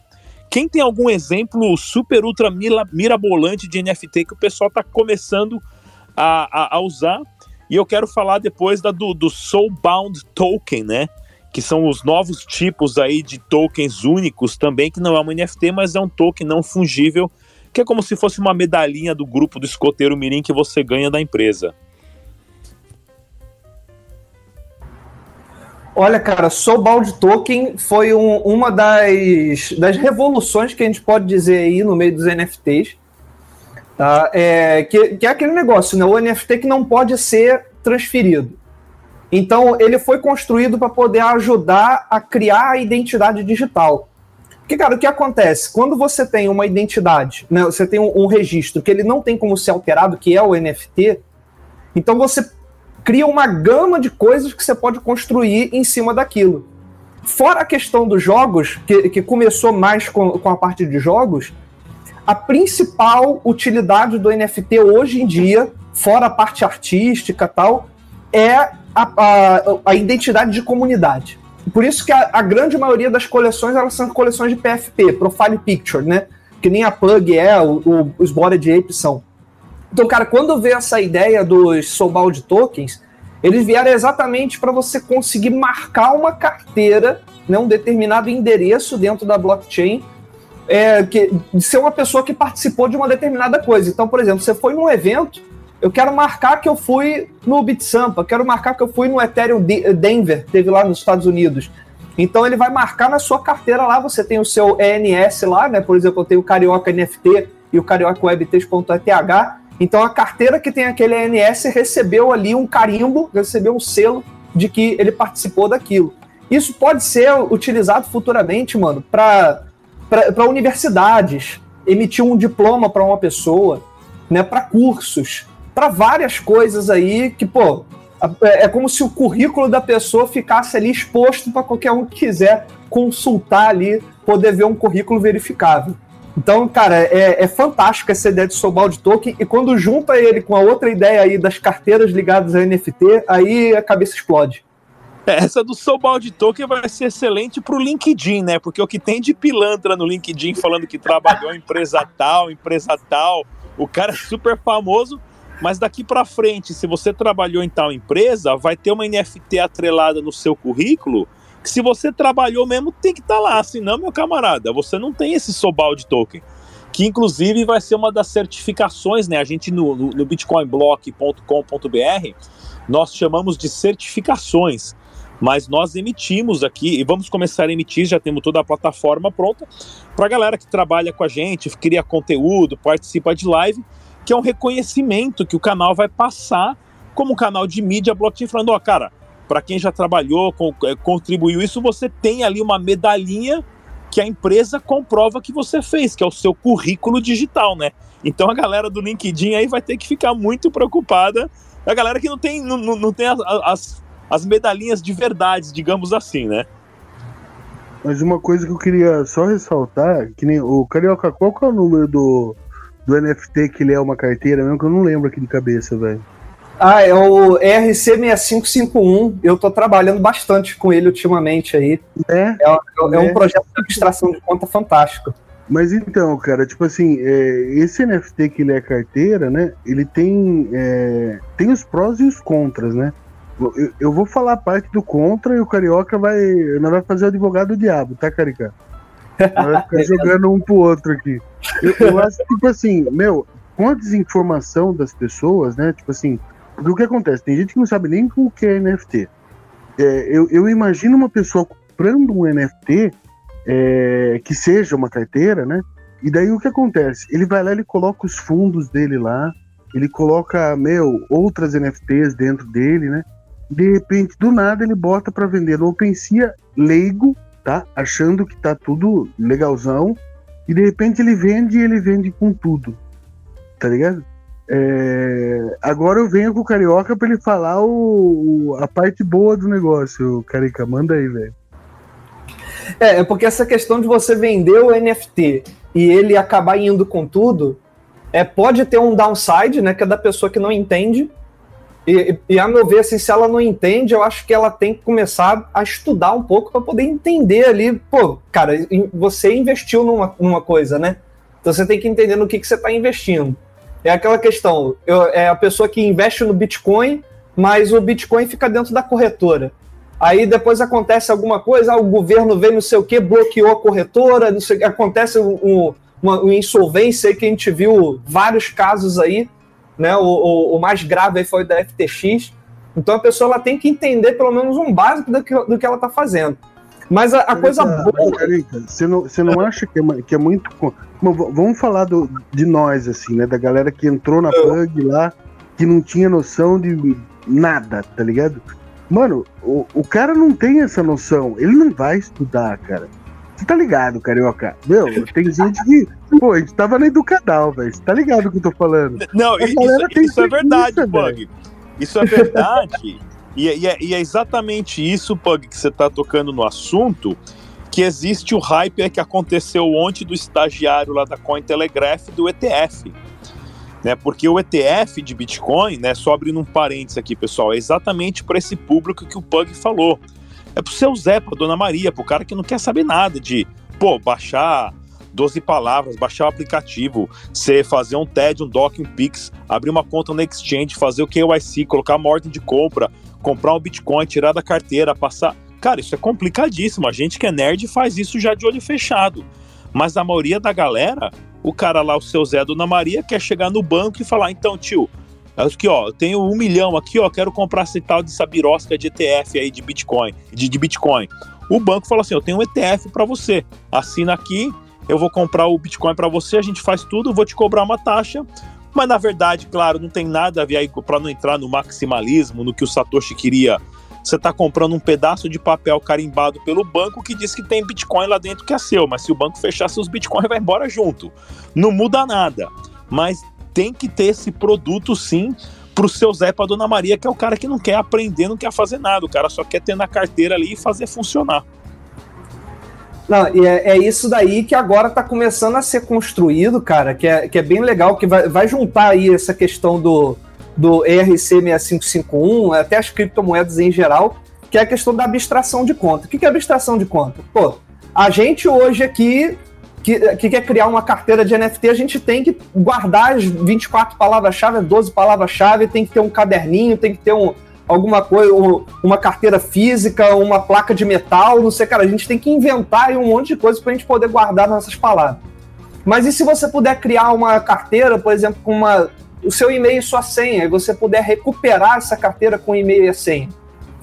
Quem tem algum exemplo super ultra mirabolante de NFT que o pessoal está começando a, a, a, usar? E eu quero falar depois da, do, do Soulbound Token, né? Que são os novos tipos aí de tokens únicos também, que não é um NFT, mas é um token não fungível que é como se fosse uma medalhinha do grupo do escoteiro mirim que você ganha da empresa. Olha, cara, Soulbound Token foi um, uma das, das revoluções que a gente pode dizer aí no meio dos NFTs. Tá? É, que, que é aquele negócio, né? O NFT que não pode ser transferido. Então, ele foi construído para poder ajudar a criar a identidade digital. Porque, cara, o que acontece? Quando você tem uma identidade, né, você tem um, um registro que ele não tem como ser alterado, que é o NFT, então você cria uma gama de coisas que você pode construir em cima daquilo. Fora a questão dos jogos, que, que começou mais com, com a parte de jogos, a principal utilidade do NFT hoje em dia, fora a parte artística tal, é a, a, a identidade de comunidade. Por isso que a, a, grande maioria das coleções elas são coleções de PFP, Profile Picture, né? Que nem a Pug é, o, o, os Body Ape são. Então, cara, quando veio essa ideia dos Soulbound Tokens, eles vieram exatamente para você conseguir marcar uma carteira, né, um determinado endereço dentro da blockchain, é, que, de ser uma pessoa que participou de uma determinada coisa. Então, por exemplo, você foi num evento, eu quero marcar que eu fui no BitSampa, quero marcar que eu fui no Ethereum Denver, teve lá nos Estados Unidos. Então ele vai marcar na sua carteira lá, você tem o seu ENS lá, né? Por exemplo, eu tenho o Carioca NFT e o Carioca Web3.eth, então a carteira que tem aquele ENS recebeu ali um carimbo, recebeu um selo de que ele participou daquilo. Isso pode ser utilizado futuramente, mano, para universidades, emitir um diploma para uma pessoa, né, para cursos, para várias coisas aí que, pô, é, é como se o currículo da pessoa ficasse ali exposto para qualquer um que quiser consultar ali, poder ver um currículo verificável. Então, cara, é, é fantástico essa ideia de Sobald Token, e quando junta ele com a outra ideia aí das carteiras ligadas a NFT, aí a cabeça explode. Essa do Sobald Token vai ser excelente para o LinkedIn, né? Porque o que tem de pilantra no LinkedIn falando que trabalhou em empresa tal, empresa tal, o cara é super famoso, mas daqui para frente, se você trabalhou em tal empresa, vai ter uma NFT atrelada no seu currículo que se você trabalhou mesmo, tem que estar tá lá. Senão, meu camarada, você não tem esse Sobald Token. Que inclusive vai ser uma das certificações, né? A gente no, no, no bitcoinblock.com.br nós chamamos de certificações. Mas nós emitimos aqui e vamos começar a emitir, já temos toda a plataforma pronta para a galera que trabalha com a gente, cria conteúdo, participa de live, que é um reconhecimento que o canal vai passar como um canal de mídia blockchain, falando: ó, oh, cara, para quem já trabalhou, é, contribuiu isso, você tem ali uma medalhinha que a empresa comprova que você fez, que é o seu currículo digital, né? Então a galera do LinkedIn aí vai ter que ficar muito preocupada. A galera que não tem, não, não tem as, as, as medalhinhas de verdade, digamos assim, né? Mas uma coisa que eu queria só ressaltar, que nem o Carioca, qual que é o número do, do NFT que ele é uma carteira mesmo, que eu não lembro aqui de cabeça, velho. Ah, é o ERC6551. Eu tô trabalhando bastante com ele ultimamente aí. É, é, é um projeto de abstração de conta fantástico. Mas então, cara, tipo assim, é, esse NFT que ele é carteira, né? Ele tem, é, tem os prós e os contras, né? Eu, eu, vou falar a parte do contra e o Carioca vai, não vai fazer o advogado do diabo, tá, Carica? Vai ficar jogando um pro outro aqui. Eu, eu acho que, tipo assim, meu, com a desinformação das pessoas, né? Tipo assim, porque o que acontece? Tem gente que não sabe nem o que é NFT. É, eu, eu, imagino uma pessoa comprando um NFT é, que seja uma carteira, né? E daí o que acontece? Ele vai lá, ele coloca os fundos dele lá, ele coloca, meu, outras NFTs dentro dele, né? De repente, do nada, ele bota para vender no OpenSea leigo, tá? Achando que tá tudo legalzão. E de repente ele vende e ele vende com tudo. Tá ligado? É, agora eu venho com o Carioca para ele falar o, a parte boa do negócio. Carica, manda aí, velho. É, é porque essa questão de você vender o NFT e ele acabar indo com tudo, é, pode ter um downside, né, que é da pessoa que não entende. E, e a meu ver, assim, se ela não entende, eu acho que ela tem que começar a estudar um pouco para poder entender ali. Pô, cara, você investiu numa, numa coisa, né? Então você tem que entender no que, que você está investindo. É aquela questão, eu, é a pessoa que investe no Bitcoin, mas o Bitcoin fica dentro da corretora. Aí depois acontece alguma coisa, ah, o governo vem não sei o que, bloqueou a corretora, não sei, acontece um, uma, uma, insolvência que a gente viu vários casos aí, né? O, o, o, mais grave foi o da FTX. Então a pessoa ela tem que entender pelo menos um básico do que, do que ela está fazendo. Mas a, a coisa boa. Você não, você não acha que é, que é muito. vamos falar do, de nós, assim, né? Da galera que entrou na Pug lá, que não tinha noção de nada, tá ligado? Mano, o, o cara não tem essa noção. Ele não vai estudar, cara. Você tá ligado, carioca? Meu, tem gente que. Pô, a gente tava no Educadal, velho. Você tá ligado o que eu tô falando? Não, isso, isso é verdade, Pug. Isso é verdade. e, e, é, e, é, exatamente isso, Pug, que você tá tocando no assunto. Que existe o hype é que aconteceu ontem do estagiário lá da Cointelegraph do ETF. Né, porque o ETF de Bitcoin, né, só abrindo um parênteses aqui, pessoal, é exatamente para esse público que o Pug falou é pro seu Zé, pra Dona Maria, pro cara que não quer saber nada de, pô, baixar 12 palavras, baixar o aplicativo, você fazer um TED, um DOC, um Pix, abrir uma conta no Exchange, fazer o KYC, colocar uma ordem de compra, comprar um Bitcoin, tirar da carteira, passar. Cara, isso é complicadíssimo. A gente que é nerd faz isso já de olho fechado. Mas a maioria da galera, o cara lá, o seu Zé Dona Maria, quer chegar no banco e falar: então, tio, Aqui, ó, eu tenho um milhão aqui, ó, quero comprar esse tal de sabirosca de ETF aí de Bitcoin, de, de Bitcoin. O banco fala assim, eu tenho um ETF para você, assina aqui, eu vou comprar o Bitcoin para você, a gente faz tudo, vou te cobrar uma taxa, mas na verdade, claro, não tem nada a ver aí para não entrar no maximalismo, no que o Satoshi queria. Você está comprando um pedaço de papel carimbado pelo banco que diz que tem Bitcoin lá dentro que é seu, mas se o banco fechar seus Bitcoins, vai embora junto. Não muda nada. Mas tem que ter esse produto sim pro seu Zé pra Dona Maria, que é o cara que não quer aprender, não quer fazer nada, o cara só quer ter na carteira ali e fazer funcionar. Não, é, é isso daí que agora está começando a ser construído, cara, que é, que é bem legal, que vai, vai juntar aí essa questão do, do ERC 6551, até as criptomoedas em geral, que é a questão da abstração de conta. O que é abstração de conta? Pô, a gente hoje aqui que, que quer criar uma carteira de NFT, a gente tem que guardar as 24 palavras-chave, 12 palavras-chave, tem que ter um caderninho, tem que ter um, alguma coisa, uma carteira física, uma placa de metal, não sei, cara, a gente tem que inventar um monte de coisa para a gente poder guardar nossas palavras. Mas e se você puder criar uma carteira, por exemplo, com uma, o seu e-mail e sua senha, e você puder recuperar essa carteira com e-mail e a senha?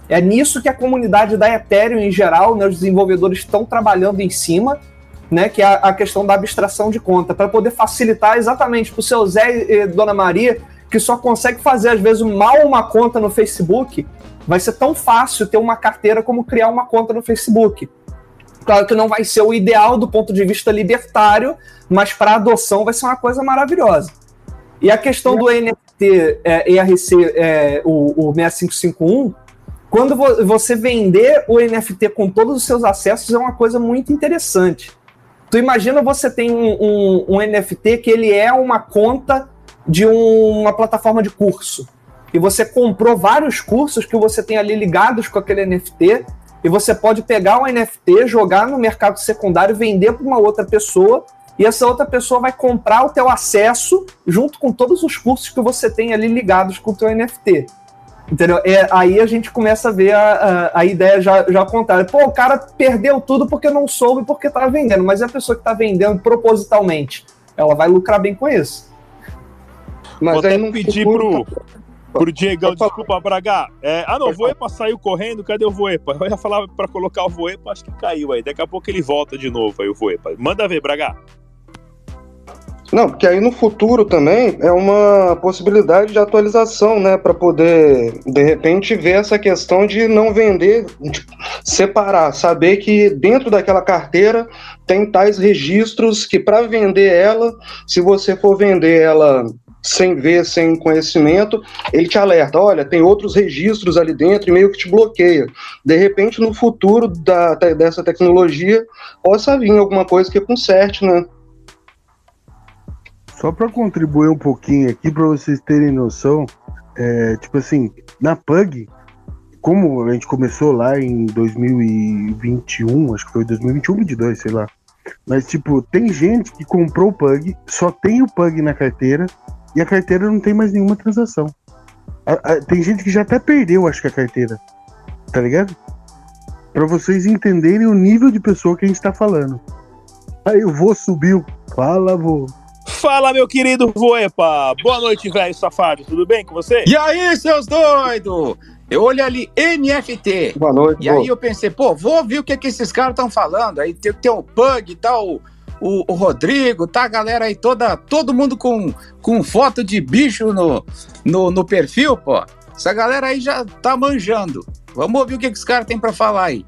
É nisso que a comunidade da Ethereum em geral, né, os desenvolvedores estão trabalhando em cima, né, que é a, questão da abstração de conta, para poder facilitar exatamente para o seu Zé e Dona Maria, que só consegue fazer, às vezes, mal uma conta no Facebook, vai ser tão fácil ter uma carteira como criar uma conta no Facebook. Claro que não vai ser o ideal do ponto de vista libertário, mas para adoção vai ser uma coisa maravilhosa. E a questão do NFT é, ERC, é, o, o 6551, quando você vender o NFT com todos os seus acessos, é uma coisa muito interessante. Tu imagina você tem um, um, um NFT que ele é uma conta de um, uma plataforma de curso. E você comprou vários cursos que você tem ali ligados com aquele NFT. E você pode pegar o NFT, jogar no mercado secundário, vender para uma outra pessoa. E essa outra pessoa vai comprar o teu acesso junto com todos os cursos que você tem ali ligados com o teu NFT. Entendeu? É, aí a gente começa a ver a, a, a, ideia já, já ao contrário. Pô, o cara perdeu tudo porque não soube porque estava vendendo, mas é a pessoa que está vendendo propositalmente, ela vai lucrar bem com isso. Mas Vou até pedir pro, pro Diegão, desculpa, Braga. É, ah, não, o Voepa saiu correndo, cadê o Voepa? Eu ia falar para colocar o Voepa, acho que caiu aí. Daqui a pouco ele volta de novo aí, o Voepa. Manda ver, Braga. Não, porque aí no futuro também é uma possibilidade de atualização, né, para poder de repente ver essa questão de não vender, de separar, saber que dentro daquela carteira tem tais registros que para vender ela, se você for vender ela sem ver, sem conhecimento, ele te alerta, olha, tem outros registros ali dentro e meio que te bloqueia. De repente, no futuro da, dessa tecnologia, possa vir alguma coisa que conserte, né? Só para contribuir um pouquinho aqui, para vocês terem noção, é, tipo assim, na Pug, como a gente começou lá em 2021, acho que foi 2021, 2022, sei lá. Mas, tipo, tem gente que comprou o Pug, só tem o Pug na carteira, e a carteira não tem mais nenhuma transação. A, a, tem gente que já até perdeu, acho que a carteira. Tá ligado? Para vocês entenderem o nível de pessoa que a gente tá falando. Aí eu vou subir. Fala, vou. Fala, meu querido Voepa! Boa noite, velho safado. Tudo bem com você? E aí, seus doidos? Eu olhei ali, NFT. Boa noite. E aí eu pensei, pô, vou ouvir o que, que esses caras estão falando. Aí tem, tem o Pug, tá o, o, o, Rodrigo, tá a galera aí toda, todo mundo com, com foto de bicho no, no, no perfil, pô. Essa galera aí já tá manjando. Vamos ouvir o que, que os caras têm para falar aí.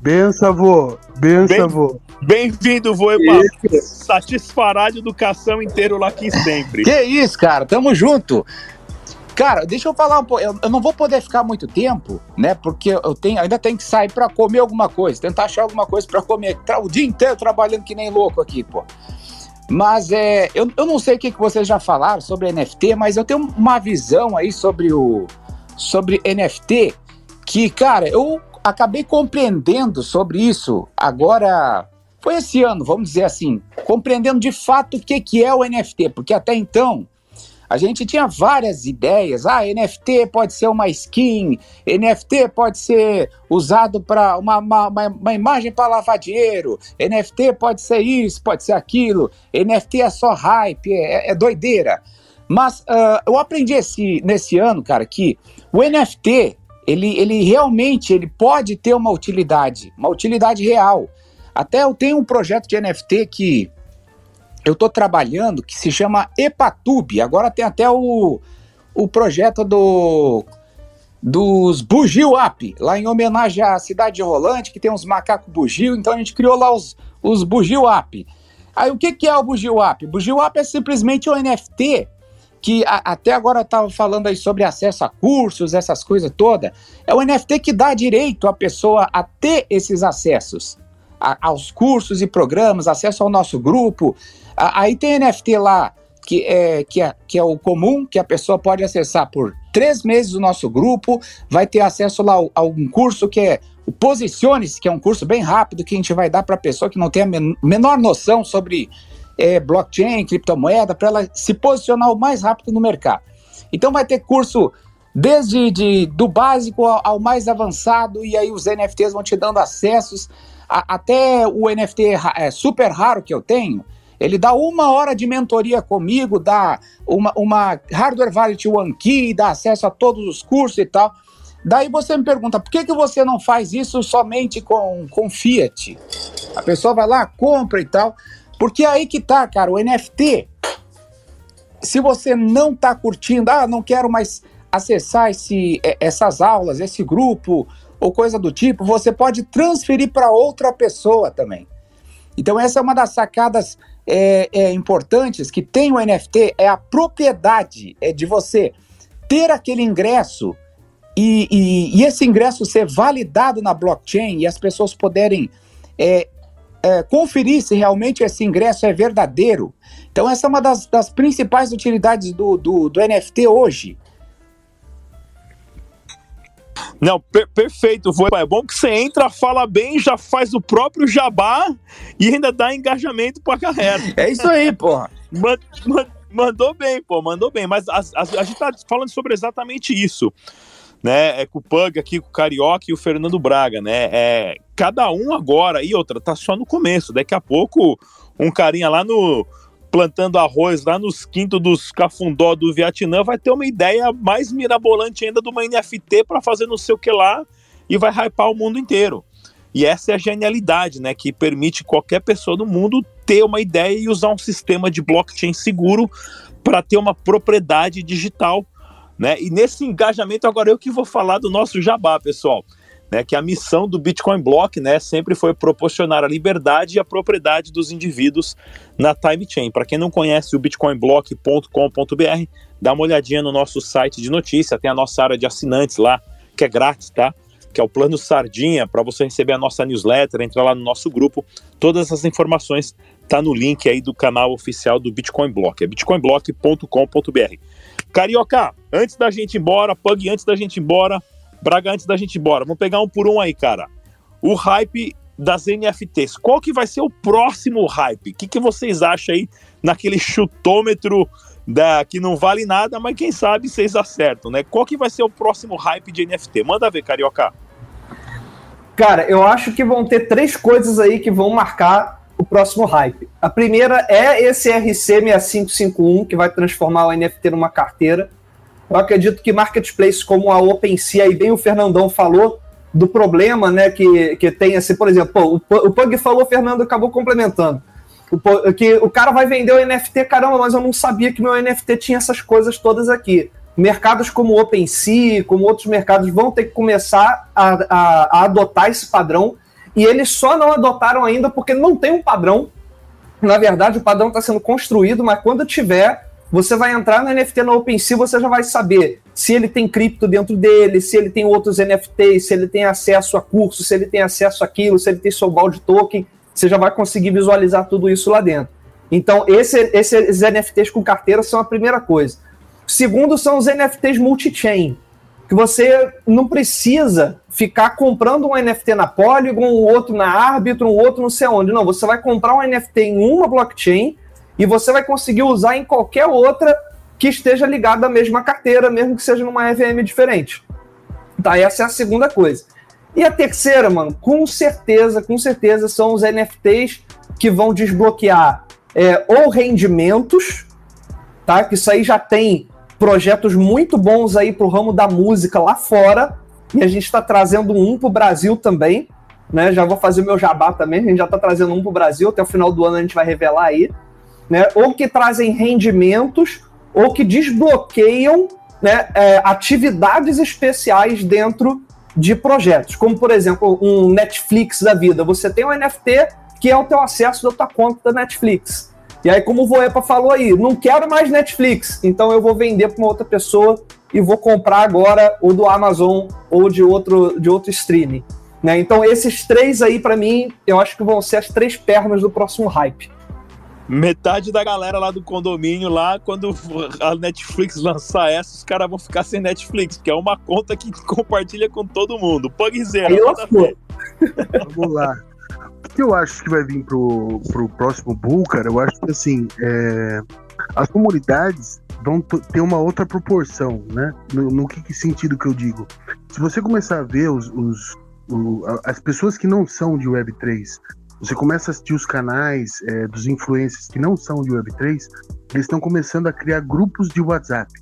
Benção, vô. Benção, Bem- vô. Bem-vindo, Voeba. Satisfará de educação inteiro lá aqui sempre. Que isso, cara, tamo junto. Cara, deixa eu falar um pouco. Eu, eu não vou poder ficar muito tempo, né? Porque eu tenho, ainda tenho que sair pra comer alguma coisa, tentar achar alguma coisa pra comer. O dia inteiro trabalhando que nem louco aqui, pô. Mas é, eu, eu não sei o que, que vocês já falaram sobre NFT, mas eu tenho uma visão aí sobre o sobre NFT que, cara, eu acabei compreendendo sobre isso agora. Foi esse ano, vamos dizer assim, compreendendo de fato o que, que é o NFT, porque até então a gente tinha várias ideias. Ah, NFT pode ser uma skin, NFT pode ser usado para uma, uma, uma- imagem para lavar dinheiro, NFT pode ser isso, pode ser aquilo, NFT é só hype, é, é doideira. Mas ah, eu aprendi esse, nesse ano, cara, que o NFT, ele, ele realmente ele pode ter uma utilidade, uma utilidade real. Até eu tenho um projeto de NFT que eu estou trabalhando que se chama Epatube. Agora tem até o, o projeto do dos Bugio App, lá em homenagem à cidade rolante, que tem uns macacos bugio, então a gente criou lá os, os Bugio App. Aí o que, que é o Bugio App? Bugio App é simplesmente um NFT que a- até agora estava falando aí sobre acesso a cursos, essas coisas todas. É um NFT que dá direito à pessoa a ter esses acessos a- aos cursos e programas, acesso ao nosso grupo. A- aí tem NFT lá que é, que, é, que é o comum, que a pessoa pode acessar por três meses o nosso grupo, vai ter acesso lá a um curso que é o Posicione-se, que é um curso bem rápido que a gente vai dar para a pessoa que não tem a men- menor noção sobre é, blockchain, criptomoeda, para ela se posicionar o mais rápido no mercado. Então vai ter curso desde de, do básico ao, ao mais avançado, e aí os NFTs vão te dando acessos. A- até o NFT é, super raro que eu tenho, ele dá uma hora de mentoria comigo, dá uma, uma Hardware Wallet One Key, dá acesso a todos os cursos e tal. Daí você me pergunta, por que, que você não faz isso somente com, com Fiat? A pessoa vai lá, compra e tal. Porque aí que tá, cara, o NFT, se você não tá curtindo, ah, não quero mais acessar esse, eh, essas aulas, esse grupo ou coisa do tipo, você pode transferir para outra pessoa também. Então essa é uma das sacadas é, é, importantes que tem o NFT, é a propriedade é de você ter aquele ingresso e, e- e esse ingresso ser validado na blockchain e as pessoas poderem é, é, conferir se realmente esse ingresso é verdadeiro. Então essa é uma das, das principais utilidades do, do, do NFT hoje. Não, per- perfeito, Voeba. É bom que você entra, fala bem, já faz o próprio jabá e ainda dá engajamento pra galera. É isso aí, porra. Man- man- mandou bem, pô, mandou bem. Mas as- as- a, gente tá falando sobre exatamente isso. Né, é com o Pug aqui, com o Carioca e o Fernando Braga, né? É, cada um agora, e outra, tá só no começo. Daqui a pouco, um carinha lá no. Plantando arroz lá nos quintos dos cafundó do Vietnã vai ter uma ideia mais mirabolante ainda de uma NFT para fazer não sei o que lá e vai hypar o mundo inteiro. E essa é a genialidade, né? Que permite qualquer pessoa do mundo ter uma ideia e usar um sistema de blockchain seguro para ter uma propriedade digital, né? E nesse engajamento agora eu que vou falar do nosso jabá, pessoal, né? Que a missão do Bitcoin Block, né, sempre foi proporcionar a liberdade e a propriedade dos indivíduos na time chain. Para quem não conhece o bitcoinblock.com.br, dá uma olhadinha no nosso site de notícia, tem a nossa área de assinantes lá, que é grátis, tá? Que é o plano Sardinha, para você receber a nossa newsletter, entrar lá no nosso grupo. Todas as informações tá no link aí do canal oficial do Bitcoin Block, é bitcoinblock.com.br. Carioca, antes da gente ir embora, Pug, antes da gente ir embora, Braga, antes da gente ir embora, vamos pegar um por um aí, cara. O hype das NFTs, qual que vai ser o próximo hype? O que, que vocês acham aí naquele chutômetro da, que não vale nada, mas quem sabe vocês acertam, né? Qual que vai ser o próximo hype de NFT? Manda ver, Carioca. Cara, eu acho que vão ter três coisas aí que vão marcar o próximo hype. A primeira é esse RC6551, que vai transformar o NFT numa carteira. Eu acredito que marketplace como a OpenSea, aí bem o Fernandão falou, do problema né, que, que tem, assim, por exemplo, pô, o, Pu- o Pug falou, o Fernando acabou complementando. O, que o cara vai vender o NFT, caramba, mas eu não sabia que meu NFT tinha essas coisas todas aqui. Mercados como o OpenSea, como outros mercados, vão ter que começar a, a- a adotar esse padrão e eles só não adotaram ainda porque não tem um padrão. Na verdade, o padrão está sendo construído, mas quando tiver, você vai entrar no NFT no OpenSea, você já vai saber se ele tem cripto dentro dele, se ele tem outros NFTs, se ele tem acesso a cursos, se ele tem acesso àquilo, se ele tem seu balde token, você já vai conseguir visualizar tudo isso lá dentro. Então, esse, esses NFTs com carteira são a primeira coisa. Segundo, são os NFTs multi-chain, que você não precisa ficar comprando um NFT na Polygon, um outro na Arbitrum, um outro não sei onde. Não, você vai comprar um NFT em uma blockchain e você vai conseguir usar em qualquer outra que esteja ligada à mesma carteira, mesmo que seja numa EVM diferente. Tá, essa é a segunda coisa. E a terceira, mano, com certeza, com certeza são os NFTs que vão desbloquear é, ou rendimentos, tá? Que isso aí já tem projetos muito bons aí pro ramo da música lá fora, e a gente está trazendo um para o Brasil também, né? Já vou fazer meu jabá também, a gente já está trazendo um para o Brasil, até o final do ano a gente vai revelar aí né, ou que trazem rendimentos, ou que desbloqueiam né, é, atividades especiais dentro de projetos, como por exemplo um Netflix da vida. Você tem um NFT que é o teu acesso da tua conta da Netflix. E aí, como o Voepa falou aí, não quero mais Netflix, então eu vou vender para uma outra pessoa e vou comprar agora o do Amazon ou de outro, de outro streaming. Né? Então, esses três aí, para mim, eu acho que vão ser as três pernas do próximo hype metade da galera lá do condomínio, lá, quando a Netflix lançar essa, os caras vão ficar sem Netflix, porque é uma conta que compartilha com todo mundo. Pugzeira. Vamos lá. O que eu acho que vai vir pro, pro próximo Bull, cara, eu acho que assim, é, as comunidades vão ter uma outra proporção, né? No, no que, que, sentido que eu digo? Se você começar a ver os, os, o, as pessoas que não são de Web3 você começa a assistir os canais é, dos influencers que não são de Web3, eles estão começando a criar grupos de WhatsApp.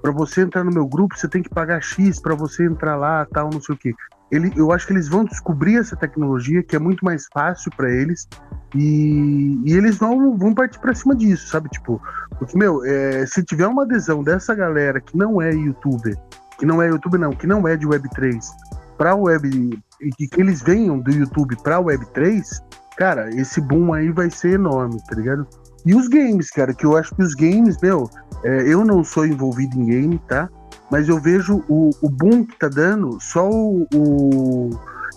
Para você entrar no meu grupo, você tem que pagar X para você entrar lá, tal, não sei o quê. Ele, eu acho que eles vão descobrir essa tecnologia que é muito mais fácil para eles e, e, eles vão, vão partir para cima disso, sabe? Tipo, porque, meu, é, se tiver uma adesão dessa galera que não é youtuber, que não é youtuber não, que não é de Web3, para web e que, eles venham do YouTube para Web3, cara, esse boom aí vai ser enorme, tá ligado? E os games, cara, que eu acho que os games, meu, é, eu não sou envolvido em game, tá? Mas eu vejo o, o boom que tá dando, só o, o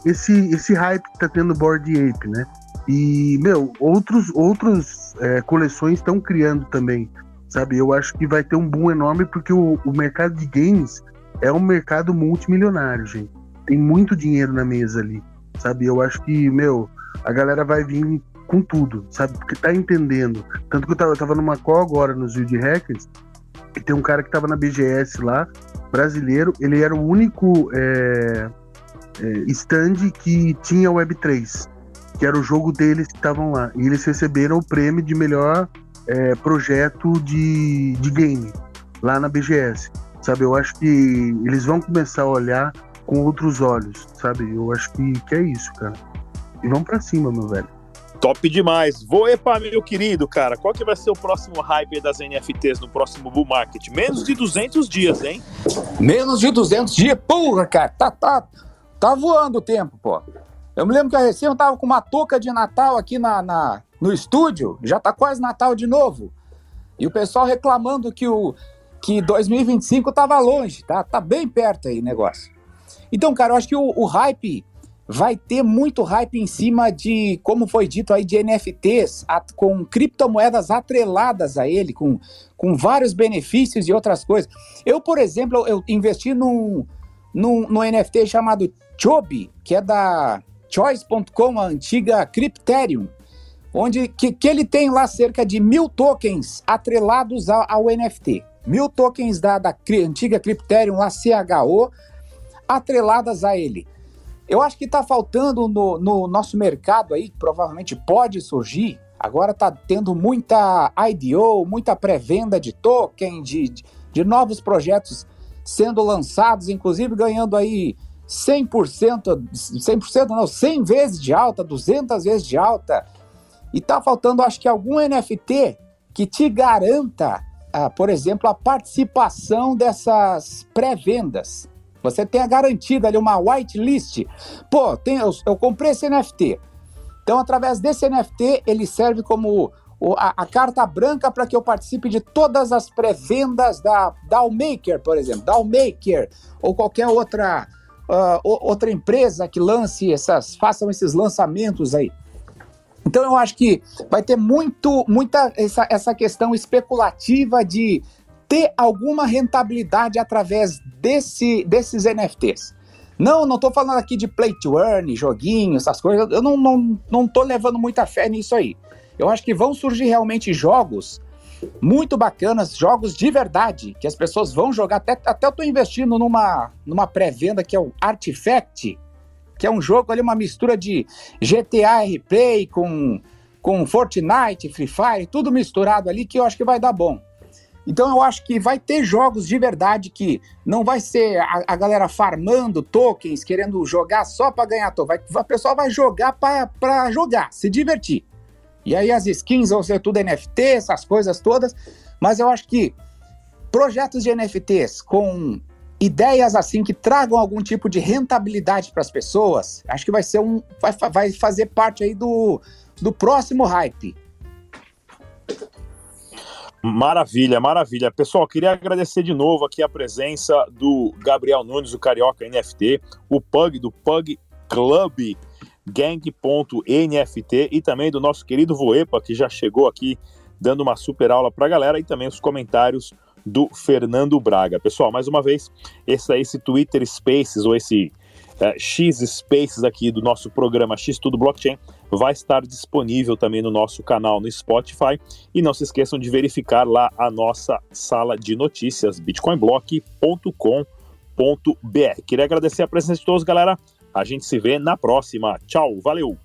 esse, esse hype que tá tendo Board Ape, né? E, meu, outros, outros é, coleções estão criando também, sabe? Eu acho que vai ter um boom enorme porque o, o mercado de games é um mercado multimilionário, gente. Tem muito dinheiro na mesa ali, sabe? Eu acho que, meu, a galera vai vir com tudo, sabe? Porque tá entendendo. Tanto que eu tava, eu tava numa call agora nos Wild Hackers, e tem um cara que tava na BGS lá, brasileiro, ele era o único é, é, stand que tinha Web3, que era o jogo deles que estavam lá. E eles receberam o prêmio de melhor é, projeto de, de game lá na BGS. Sabe, eu acho que eles vão começar a olhar com outros olhos, sabe? Eu acho que, que é isso, cara. E vamos pra cima, meu velho. Top demais. Vou epa, meu querido, cara. Qual que vai ser o próximo hype das NFTs no próximo bull market? Menos de 200 dias, hein? Menos de 200 dias? Porra, cara. Tá, tá, tá voando o tempo, pô. Eu me lembro que a recém eu tava com uma touca de Natal aqui na, na, no estúdio. Já tá quase Natal de novo. E o pessoal reclamando que o que 2025 tava longe, tá? Tá bem perto aí o negócio. Então, cara, eu acho que o, o hype vai ter muito hype em cima de, como foi dito aí, de NFTs, a, com criptomoedas atreladas a ele, com, com vários benefícios e outras coisas. Eu, por exemplo, eu investi num, num, num NFT chamado Chobi, que é da Choice.com, a antiga Crypterium, onde que, que ele tem lá cerca de mil tokens atrelados ao, ao NFT. Mil tokens da, da antiga Crypterium, lá CHO, atreladas a ele. Eu acho que está faltando no, no, nosso mercado aí, que provavelmente pode surgir. Agora está tendo muita IDO, muita pré-venda de token, de, de, de, novos projetos sendo lançados, inclusive ganhando aí 100%, 100% não, 100 vezes de alta, 200 vezes de alta. E está faltando, acho que, algum NFT que te garanta, ah, por exemplo, a participação dessas pré-vendas. Você tenha garantido ali uma whitelist. Pô, tem, eu, eu comprei esse NFT. Então, através desse NFT, ele serve como a, a carta branca para que eu participe de todas as pré-vendas da Dalmaker, por exemplo, Dalmaker, ou qualquer outra, uh, outra empresa que lance essas, façam esses lançamentos aí. Então eu acho que vai ter muito, muita essa, essa questão especulativa de ter alguma rentabilidade através desse, desses NFTs. Não, não estou falando aqui de play to earn, joguinho, essas coisas. Eu não, não, não levando muita fé nisso aí. Eu acho que vão surgir realmente jogos muito bacanas, jogos de verdade, que as pessoas vão jogar. Até, até eu estou investindo numa, numa pré-venda que é o Artifact, que é um jogo ali, uma mistura de GTA RP com, com Fortnite, Free Fire, tudo misturado ali, que eu acho que vai dar bom. Então eu acho que vai ter jogos de verdade que não vai ser a, a galera farmando tokens, querendo jogar só para ganhar token. O pessoal vai jogar para jogar, se divertir. E aí as skins vão ser tudo NFT, essas coisas todas. Mas eu acho que projetos de NFTs com ideias assim que tragam algum tipo de rentabilidade para as pessoas, acho que vai ser um. Vai, vai fazer parte aí do, do próximo hype. Maravilha, maravilha. Pessoal, queria agradecer de novo aqui a presença do Gabriel Nunes, do Carioca NFT, o Pug, do Pug Club gang.nft e também do nosso querido Voepa, que já chegou aqui dando uma super aula para a galera, e também os comentários do Fernando Braga. Pessoal, mais uma vez, esse, esse Twitter Spaces, ou esse é, X Spaces aqui do nosso programa X Tudo Blockchain, vai estar disponível também no nosso canal no Spotify. E não se esqueçam de verificar lá a nossa sala de notícias, bitcoinblock.com.br. Queria agradecer a presença de todos, galera. A gente se vê na próxima. Tchau, valeu!